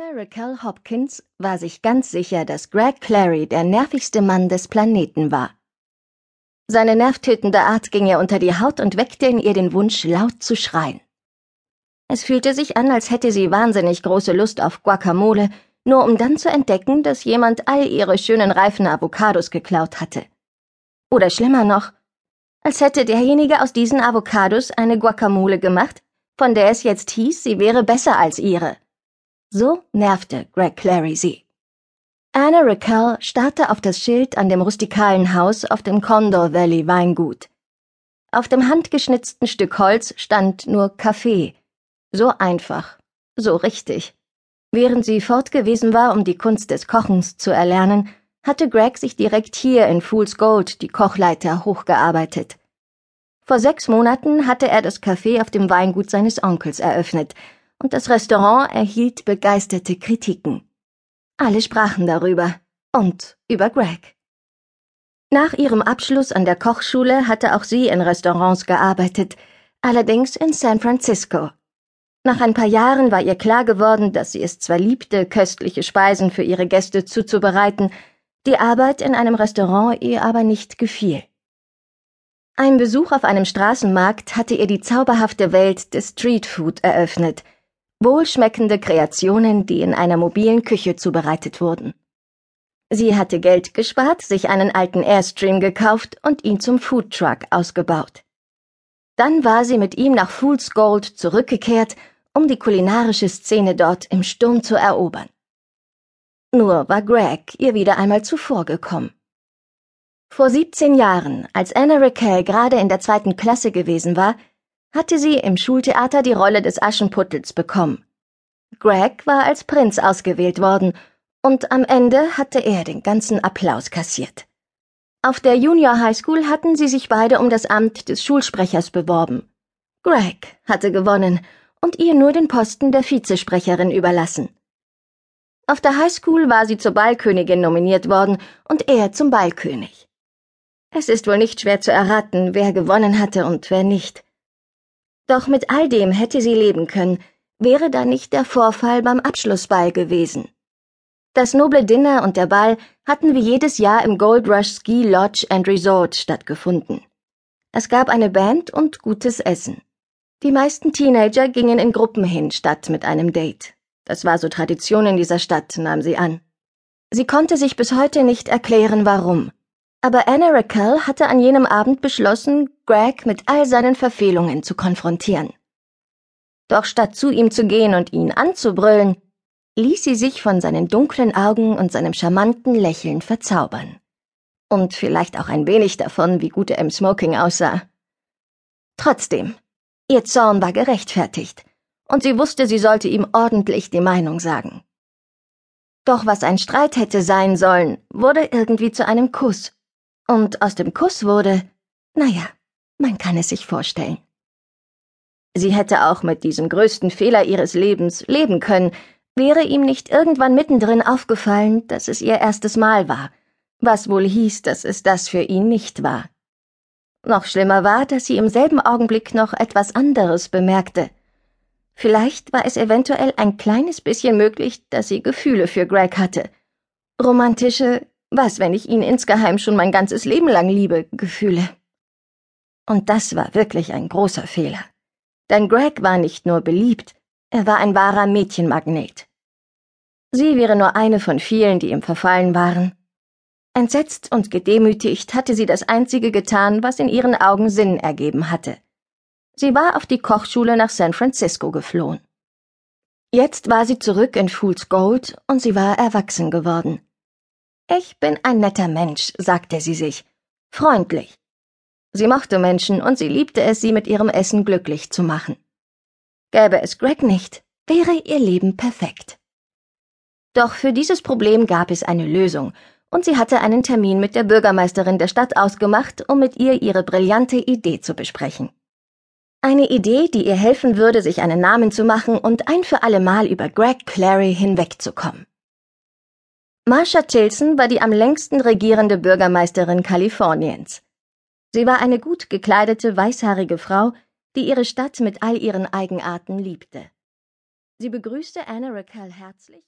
Anna Raquel Hopkins war sich ganz sicher, dass Greg Clary der nervigste Mann des Planeten war. Seine nervtötende Art ging ihr unter die Haut und weckte in ihr den Wunsch, laut zu schreien. Es fühlte sich an, als hätte sie wahnsinnig große Lust auf Guacamole, nur um dann zu entdecken, dass jemand all ihre schönen reifen Avocados geklaut hatte. Oder schlimmer noch, als hätte derjenige aus diesen Avocados eine Guacamole gemacht, von der es jetzt hieß, sie wäre besser als ihre. So nervte Greg Clary sie. Anna Raquel starrte auf das Schild an dem rustikalen Haus auf dem Condor Valley Weingut. Auf dem handgeschnitzten Stück Holz stand nur Kaffee. So einfach, so richtig. Während sie fortgewesen war, um die Kunst des Kochens zu erlernen, hatte Greg sich direkt hier in Fool's Gold die Kochleiter hochgearbeitet. Vor sechs Monaten hatte er das Café auf dem Weingut seines Onkels eröffnet, und das Restaurant erhielt begeisterte Kritiken. Alle sprachen darüber und über Greg. Nach ihrem Abschluss an der Kochschule hatte auch sie in Restaurants gearbeitet, allerdings in San Francisco. Nach ein paar Jahren war ihr klar geworden, dass sie es zwar liebte, köstliche Speisen für ihre Gäste zuzubereiten, die Arbeit in einem Restaurant ihr aber nicht gefiel. Ein Besuch auf einem Straßenmarkt hatte ihr die zauberhafte Welt des Streetfood eröffnet, wohlschmeckende Kreationen, die in einer mobilen Küche zubereitet wurden. Sie hatte Geld gespart, sich einen alten Airstream gekauft und ihn zum Foodtruck ausgebaut. Dann war sie mit ihm nach Fool's Gold zurückgekehrt, um die kulinarische Szene dort im Sturm zu erobern. Nur war Greg ihr wieder einmal zuvorgekommen. Vor 17 Jahren, als Anna Raquel gerade in der zweiten Klasse gewesen war, hatte sie im Schultheater die Rolle des Aschenputtels bekommen. Greg war als Prinz ausgewählt worden, und am Ende hatte er den ganzen Applaus kassiert. Auf der Junior High School hatten sie sich beide um das Amt des Schulsprechers beworben. Greg hatte gewonnen und ihr nur den Posten der Vizesprecherin überlassen. Auf der High School war sie zur Ballkönigin nominiert worden und er zum Ballkönig. Es ist wohl nicht schwer zu erraten, wer gewonnen hatte und wer nicht. Doch mit all dem hätte sie leben können, wäre da nicht der Vorfall beim Abschlussball gewesen. Das noble Dinner und der Ball hatten wie jedes Jahr im Gold Rush Ski Lodge and Resort stattgefunden. Es gab eine Band und gutes Essen. Die meisten Teenager gingen in Gruppen hin, statt mit einem Date. Das war so Tradition in dieser Stadt, nahm sie an. Sie konnte sich bis heute nicht erklären, warum. Aber Anna Raquel hatte an jenem Abend beschlossen, Greg mit all seinen Verfehlungen zu konfrontieren. Doch statt zu ihm zu gehen und ihn anzubrüllen, ließ sie sich von seinen dunklen Augen und seinem charmanten Lächeln verzaubern. Und vielleicht auch ein wenig davon, wie gut er im Smoking aussah. Trotzdem, ihr Zorn war gerechtfertigt, und sie wusste, sie sollte ihm ordentlich die Meinung sagen. Doch was ein Streit hätte sein sollen, wurde irgendwie zu einem Kuss, und aus dem Kuss wurde, naja, man kann es sich vorstellen. Sie hätte auch mit diesem größten Fehler ihres Lebens leben können, wäre ihm nicht irgendwann mittendrin aufgefallen, dass es ihr erstes Mal war, was wohl hieß, dass es das für ihn nicht war. Noch schlimmer war, dass sie im selben Augenblick noch etwas anderes bemerkte. Vielleicht war es eventuell ein kleines bisschen möglich, dass sie Gefühle für Greg hatte. Romantische, was, wenn ich ihn insgeheim schon mein ganzes Leben lang liebe, Gefühle? Und das war wirklich ein großer Fehler. Denn Greg war nicht nur beliebt, er war ein wahrer Mädchenmagnet. Sie wäre nur eine von vielen, die ihm verfallen waren. Entsetzt und gedemütigt hatte sie das Einzige getan, was in ihren Augen Sinn ergeben hatte. Sie war auf die Kochschule nach San Francisco geflohen. Jetzt war sie zurück in Fool's Gold und sie war erwachsen geworden. Ich bin ein netter Mensch, sagte sie sich. Freundlich. Sie mochte Menschen und sie liebte es, sie mit ihrem Essen glücklich zu machen. Gäbe es Greg nicht, wäre ihr Leben perfekt. Doch für dieses Problem gab es eine Lösung, und sie hatte einen Termin mit der Bürgermeisterin der Stadt ausgemacht, um mit ihr ihre brillante Idee zu besprechen. Eine Idee, die ihr helfen würde, sich einen Namen zu machen und ein für alle Mal über Greg Clary hinwegzukommen. Marsha Tilson war die am längsten regierende Bürgermeisterin Kaliforniens. Sie war eine gut gekleidete, weißhaarige Frau, die ihre Stadt mit all ihren Eigenarten liebte. Sie begrüßte Anna Raquel herzlich